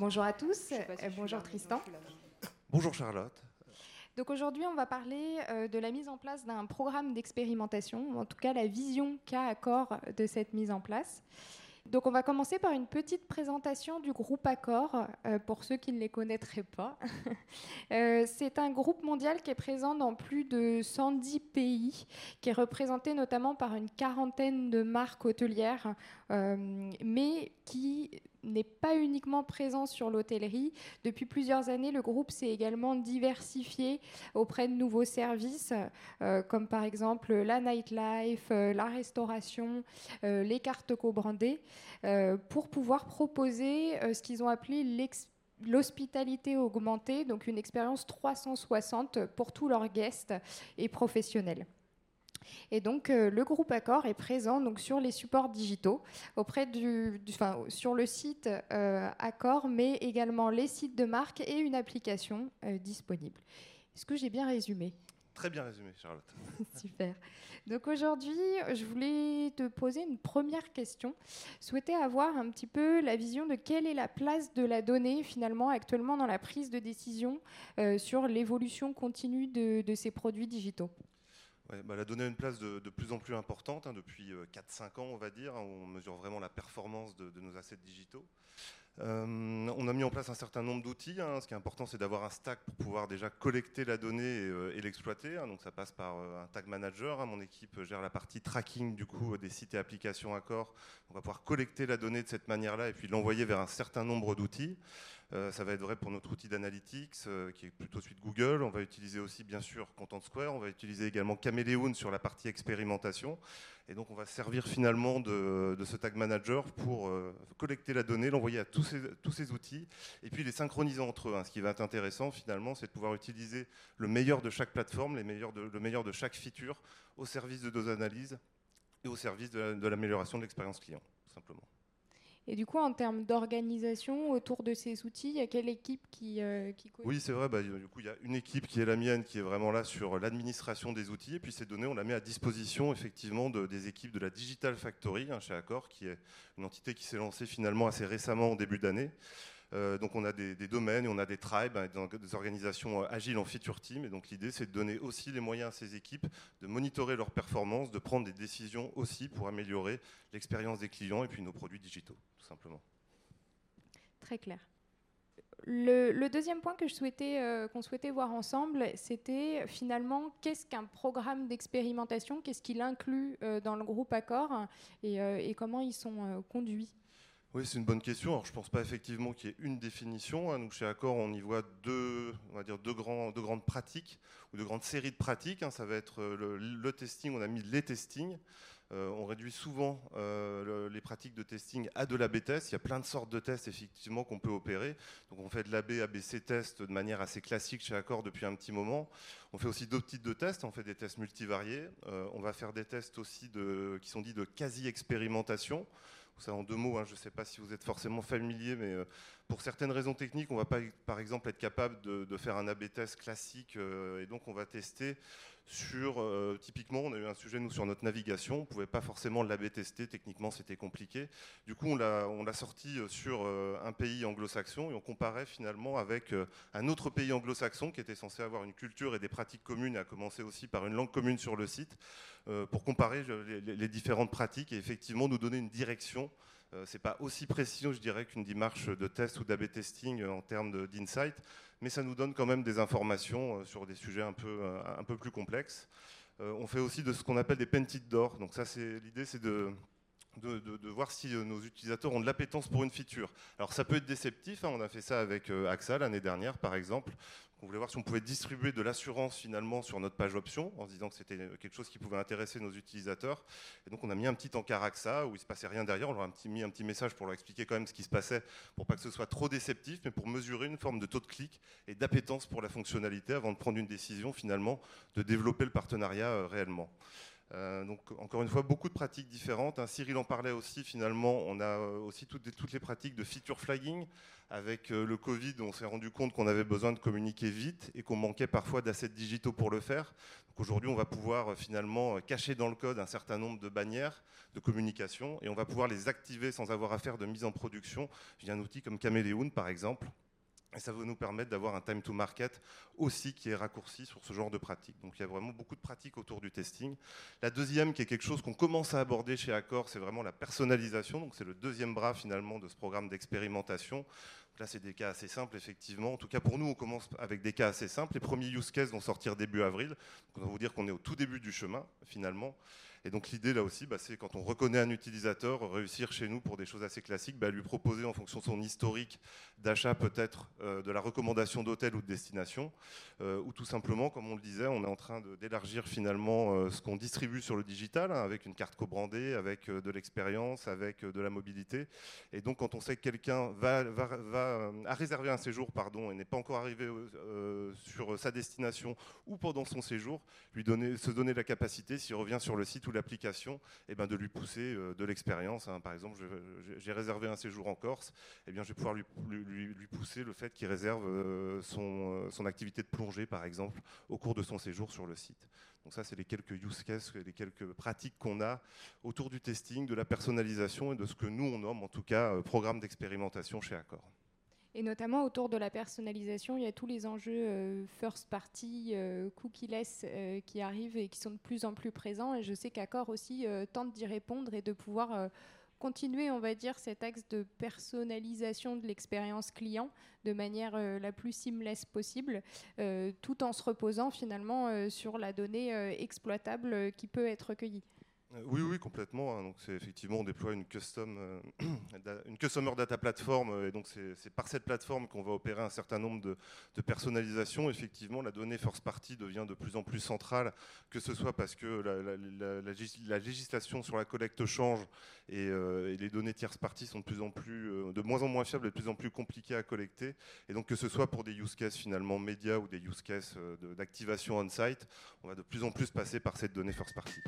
Bonjour à tous, bonjour Tristan. Bonjour Charlotte. Donc aujourd'hui, on va parler de la mise en place d'un programme d'expérimentation, en tout cas la vision qu'a Accor de cette mise en place. Donc on va commencer par une petite présentation du groupe Accor, euh, pour ceux qui ne les connaîtraient pas. Euh, c'est un groupe mondial qui est présent dans plus de 110 pays, qui est représenté notamment par une quarantaine de marques hôtelières, euh, mais qui n'est pas uniquement présent sur l'hôtellerie. Depuis plusieurs années, le groupe s'est également diversifié auprès de nouveaux services, euh, comme par exemple la nightlife, euh, la restauration, euh, les cartes co-brandées, pour pouvoir proposer ce qu'ils ont appelé l'hospitalité augmentée, donc une expérience 360 pour tous leurs guests et professionnels. Et donc, euh, le groupe Accor est présent donc, sur les supports digitaux, auprès du, sur le site euh, Accor, mais également les sites de marque et une application euh, disponible. Est-ce que j'ai bien résumé? Très bien résumé, Charlotte. Super. Donc aujourd'hui, je voulais te poser une première question. Souhaiter avoir un petit peu la vision de quelle est la place de la donnée finalement actuellement dans la prise de décision sur l'évolution continue de ces produits digitaux. Bah, elle a donné une place de, plus en plus importante hein, depuis 4-5 euh, ans, on va dire. Hein, on mesure vraiment la performance de, nos assets digitaux. Euh, on a mis en place un certain nombre d'outils. Hein. Ce qui est important, c'est d'avoir un stack pour pouvoir déjà collecter la donnée et, euh, l'exploiter. Donc ça passe par un tag manager. Mon équipe gère la partie tracking du coup des sites et applications Accor. On va pouvoir collecter la donnée de cette manière-là et puis l'envoyer vers un certain nombre d'outils. Euh, ça va être vrai pour notre outil d'analytics, euh, qui est plutôt suite Google. On va utiliser aussi, bien sûr, Content Square. On va utiliser également Chameleon sur la partie expérimentation. Et donc, on va servir finalement de, ce tag manager pour euh, collecter la donnée, l'envoyer à tous ces, outils, et puis les synchroniser entre eux. Hein. Ce qui va être intéressant, finalement, c'est de pouvoir utiliser le meilleur de chaque plateforme, les meilleurs le meilleur de chaque feature au service de nos analyses et au service de l'amélioration de l'expérience client, tout simplement. Et du coup, en termes d'organisation autour de ces outils, il y a quelle équipe qui, euh, Oui, c'est vrai. Bah, du coup, il y a une équipe qui est la mienne, qui est vraiment là sur l'administration des outils. Et puis ces données, on la met à disposition effectivement de, des équipes de la Digital Factory hein, chez Accor, qui est une entité qui s'est lancée finalement assez récemment, en début d'année. Euh, donc on a des, domaines on a des tribes, hein, des organisations euh, agiles en feature team. Et donc l'idée, c'est de donner aussi les moyens à ces équipes de monitorer leurs performances, de prendre des décisions aussi pour améliorer l'expérience des clients et puis nos produits digitaux, tout simplement. Très clair. Le, deuxième point que je souhaitais euh, qu'on souhaitait voir ensemble, c'était finalement qu'est-ce qu'un programme d'expérimentation, qu'est-ce qu'il inclut dans le groupe Accor et, et comment ils sont conduits? Oui, c'est une bonne question. Je ne pense pas effectivement qu'il y ait une définition. Hein. Nous, chez Accor, on y voit deux, on va dire deux, grandes pratiques ou deux grandes séries de pratiques. Hein. Ça va être euh, le, testing, on a mis les testings. Euh, on réduit souvent euh, les pratiques de testing à de l'AB test. Il y a plein de sortes de tests effectivement qu'on peut opérer. Donc on fait de l'AB, ABC test de manière assez classique chez Accor depuis un petit moment. On fait aussi d'autres types de tests. On fait des tests multivariés. on va faire des tests aussi qui sont dits de quasi-expérimentation ça en deux mots, hein, je ne sais pas si vous êtes forcément familier, mais euh, pour certaines raisons techniques, on va pas, par exemple être capable de, faire un AB test classique, euh, et donc on va tester sur, euh, typiquement, on a eu un sujet nous sur notre navigation, on ne pouvait pas forcément l'AB tester, techniquement c'était compliqué. Du coup, on l'a sorti sur un pays anglo-saxon et on comparait finalement avec un autre pays anglo-saxon qui était censé avoir une culture et des pratiques communes, et a commencé aussi par une langue commune sur le site, pour comparer les différentes pratiques et effectivement nous donner une direction euh, c'est pas aussi précis, je dirais, qu'une démarche de test ou d'AB testing en termes d'insight, mais ça nous donne quand même des informations euh, sur des sujets un peu, euh, un peu plus complexes. on fait aussi de ce qu'on appelle des painted d'or. Donc ça, c'est l'idée, c'est de de, voir si euh, nos utilisateurs ont de l'appétence pour une feature. Alors ça peut être déceptif, hein. on a fait ça avec euh, AXA l'année dernière par exemple. On voulait voir si on pouvait distribuer de l'assurance finalement sur notre page option en se disant que c'était quelque chose qui pouvait intéresser nos utilisateurs. Et donc on a mis un petit encart AXA où il se passait rien derrière, on leur a mis un petit message pour leur expliquer quand même ce qui se passait pour pas que ce soit trop déceptif, mais pour mesurer une forme de taux de clic et d'appétence pour la fonctionnalité avant de prendre une décision finalement de développer le partenariat euh, réellement. Euh, donc, encore une fois, beaucoup de pratiques différentes. Hein. Cyril en parlait aussi, finalement, on a euh, aussi toutes, les pratiques de feature flagging. Avec euh, le Covid, on s'est rendu compte qu'on avait besoin de communiquer vite et qu'on manquait parfois d'assets digitaux pour le faire. Aujourd'hui, on va pouvoir finalement cacher dans le code un certain nombre de bannières de communication et on va pouvoir les activer sans avoir à faire de mise en production via un outil comme Chameleon, par exemple, et ça va nous permettre d'avoir un time to market aussi qui est raccourci sur ce genre de pratique. Donc il y a vraiment beaucoup de pratiques autour du testing. La deuxième, qui est quelque chose qu'on commence à aborder chez Accor, c'est vraiment la personnalisation. Donc c'est le deuxième bras finalement de ce programme d'expérimentation. Là, c'est des cas assez simples, effectivement. En tout cas, pour nous, on commence avec des cas assez simples. Les premiers use cases vont sortir début avril. Donc, on va vous dire qu'on est au tout début du chemin, finalement. Et donc l'idée là aussi, bah, c'est quand on reconnaît un utilisateur, réussir chez nous pour des choses assez classiques, bah, lui proposer en fonction de son historique d'achat peut-être euh, de la recommandation d'hôtel ou de destination, euh, ou tout simplement, comme on le disait, on est en train d'élargir finalement euh, ce qu'on distribue sur le digital, hein, avec une carte co-brandée, avec de l'expérience, avec de la mobilité. Et donc quand on sait que quelqu'un va, va, a réservé un séjour pardon, et n'est pas encore arrivé sur sa destination ou pendant son séjour, lui donner, se donner la capacité, s'il revient sur le site l'application, et eh ben de lui pousser euh, de l'expérience. Hein. Par exemple, j'ai réservé un séjour en Corse, eh bien je vais pouvoir lui, lui, pousser le fait qu'il réserve euh, son, euh, son activité de plongée, par exemple, au cours de son séjour sur le site. Donc ça, c'est les quelques use cases, les quelques pratiques qu'on a autour du testing, de la personnalisation et de ce que nous, on nomme en tout cas programme d'expérimentation chez Accor. Et notamment autour de la personnalisation, il y a tous les enjeux euh, first party, euh, cookie-less euh, qui arrivent et qui sont de plus en plus présents. Et je sais qu'Accor aussi tente d'y répondre et de pouvoir continuer, on va dire, cet axe de personnalisation de l'expérience client de manière la plus seamless possible, tout en se reposant finalement sur la donnée exploitable qui peut être recueillie. Euh, oui, oui, complètement. Hein. Donc, c'est effectivement, on déploie une custom, euh, une customer data platform, euh, et donc c'est par cette plateforme qu'on va opérer un certain nombre de, de, personnalisations. Effectivement, la donnée first party devient de plus en plus centrale, que ce soit parce que la, législation sur la collecte change et, les données tierce party sont de plus en plus, de moins en moins fiables et de plus en plus compliquées à collecter. Et donc, que ce soit pour des use cases finalement médias ou des use cases d'activation on-site, on va de plus en plus passer par cette donnée first party.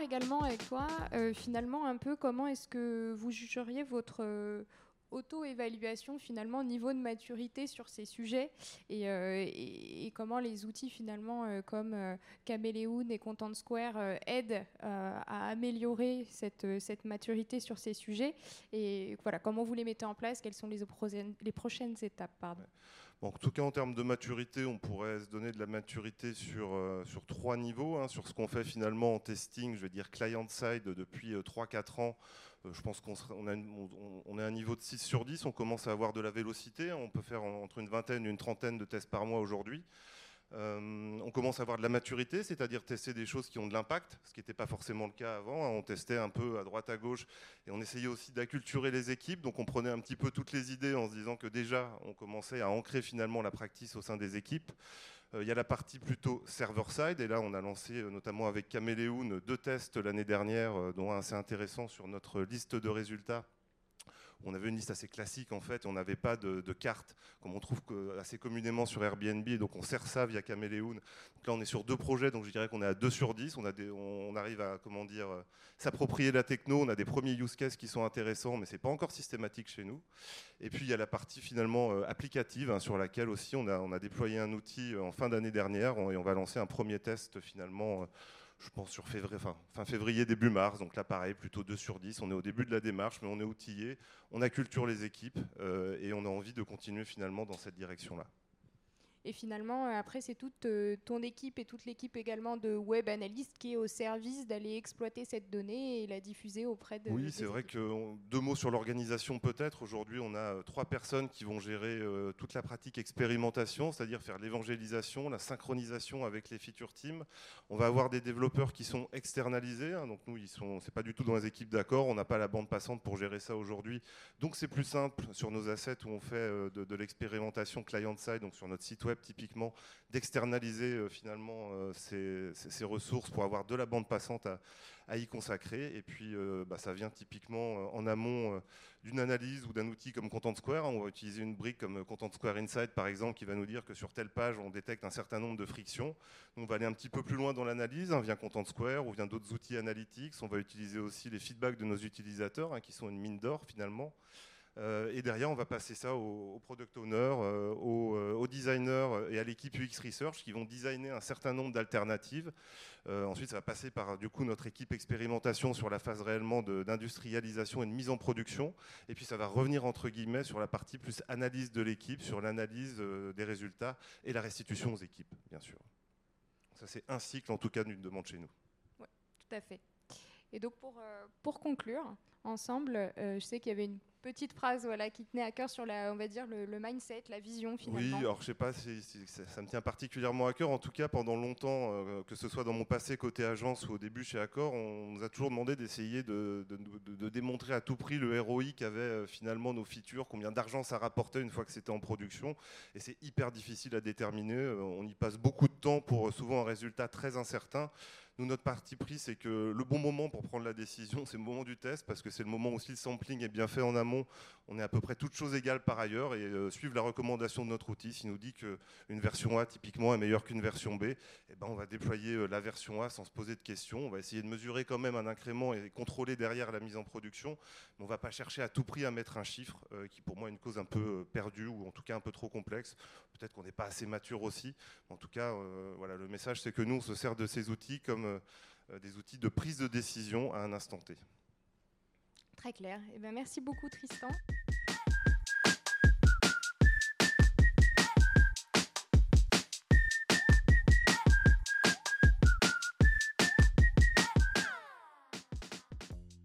Également avec toi, euh, finalement, un peu comment est-ce que vous jugeriez votre euh, auto-évaluation finalement au niveau de maturité sur ces sujets et, euh, comment les outils finalement comme Caméléon et Content Square aident à améliorer cette, cette maturité sur ces sujets et voilà comment vous les mettez en place, quelles sont les, les prochaines étapes pardon en tout cas, en termes de maturité, on pourrait se donner de la maturité sur, euh, sur trois niveaux. Hein, sur ce qu'on fait finalement en testing, je veux dire client-side depuis 3-4 euh, ans. Euh, je pense qu'on on a, un niveau de 6 sur 10. On commence à avoir de la vélocité. On peut faire entre une vingtaine et une trentaine de tests par mois aujourd'hui. Euh, on commence à avoir de la maturité, c'est-à-dire tester des choses qui ont de l'impact, ce qui n'était pas forcément le cas avant. Hein. On testait un peu à droite, à gauche, et on essayait aussi d'acculturer les équipes. Donc on prenait un petit peu toutes les idées en se disant que déjà, on commençait à ancrer finalement la practice au sein des équipes. Euh, il y a la partie plutôt server-side, et là on a lancé euh, notamment avec Caméléon deux tests l'année dernière, dont un assez intéressant sur notre liste de résultats on avait une liste assez classique en fait, on n'avait pas de, carte comme on trouve assez communément sur Airbnb, donc on sert ça via Caméléon. Là on est sur deux projets, donc je dirais qu'on est à 2 sur 10, on, arrive à comment dire euh, s'approprier la techno, on a des premiers use cases qui sont intéressants, mais c'est pas encore systématique chez nous. Et puis il y a la partie finalement euh, applicative hein, sur laquelle aussi on a, on a déployé un outil euh, en fin d'année dernière et on va lancer un premier test finalement je pense sur février, fin février, début mars. Donc là, pareil, plutôt 2 sur 10. On est au début de la démarche, mais on est outillé, on acculture les équipes euh, et on a envie de continuer finalement dans cette direction-là. Et finalement, euh, après, c'est toute euh, ton équipe et toute l'équipe également de web analystes qui est au service d'aller exploiter cette donnée et la diffuser auprès de. Oui, c'est vrai que deux mots sur l'organisation peut-être. Aujourd'hui, on a euh, trois personnes qui vont gérer toute la pratique expérimentation, c'est-à-dire faire l'évangélisation, la synchronisation avec les feature teams. On va avoir des développeurs qui sont externalisés. Hein. donc nous, ils sont, c'est pas du tout dans les équipes d'accord. On n'a pas la bande passante pour gérer ça aujourd'hui. Donc c'est plus simple sur nos assets où on fait de, de l'expérimentation client-side, donc sur notre site web typiquement, d'externaliser finalement ces, ressources pour avoir de la bande passante à, y consacrer. Et puis bah, ça vient typiquement en amont d'une analyse ou d'un outil comme Content Square. On va utiliser une brique comme Content Square Insight par exemple qui va nous dire que sur telle page on détecte un certain nombre de frictions. On va aller un petit peu plus loin dans l'analyse, hein, via Content Square ou via d'autres outils analytiques. On va utiliser aussi les feedbacks de nos utilisateurs, hein, qui sont une mine d'or finalement. Euh, et derrière, on va passer ça au, product owner, euh, au, euh, au, designer et à l'équipe UX Research qui vont designer un certain nombre d'alternatives. ensuite, ça va passer par du coup notre équipe expérimentation sur la phase réellement d'industrialisation et de mise en production. Et puis, ça va revenir entre guillemets sur la partie plus analyse de l'équipe, sur l'analyse des résultats et la restitution aux équipes, bien sûr. Ça, c'est un cycle en tout cas d'une demande chez nous. Oui, tout à fait. Et donc, pour, pour conclure, ensemble, je sais qu'il y avait une petite phrase voilà, qui tenait à cœur sur la, on va dire, le, mindset, la vision finalement. Oui, alors je sais pas si, ça, me tient particulièrement à cœur. En tout cas, pendant longtemps, euh, que ce soit dans mon passé côté agence ou au début chez Accor, on nous a toujours demandé d'essayer de, de, démontrer à tout prix le ROI qu'avaient euh, finalement nos features, combien d'argent ça rapportait une fois que c'était en production. Et c'est hyper difficile à déterminer. Euh, on y passe beaucoup de temps pour souvent un résultat très incertain. Notre parti pris, c'est que le bon moment pour prendre la décision, c'est le moment du test, parce que c'est le moment où si le sampling est bien fait en amont, on est à peu près toutes choses égales par ailleurs, et euh, suivre la recommandation de notre outil, s'il nous dit qu'une version A, typiquement, est meilleure qu'une version B, eh ben, on va déployer euh, la version A sans se poser de questions. On va essayer de mesurer quand même un incrément et contrôler derrière la mise en production, mais on ne va pas chercher à tout prix à mettre un chiffre, euh, qui pour moi est une cause un peu perdue, ou en tout cas un peu trop complexe. Peut-être qu'on n'est pas assez mature aussi. En tout cas, voilà, le message, c'est que nous, on se sert de ces outils comme des outils de prise de décision à un instant T. Très clair. Eh bien, merci beaucoup Tristan.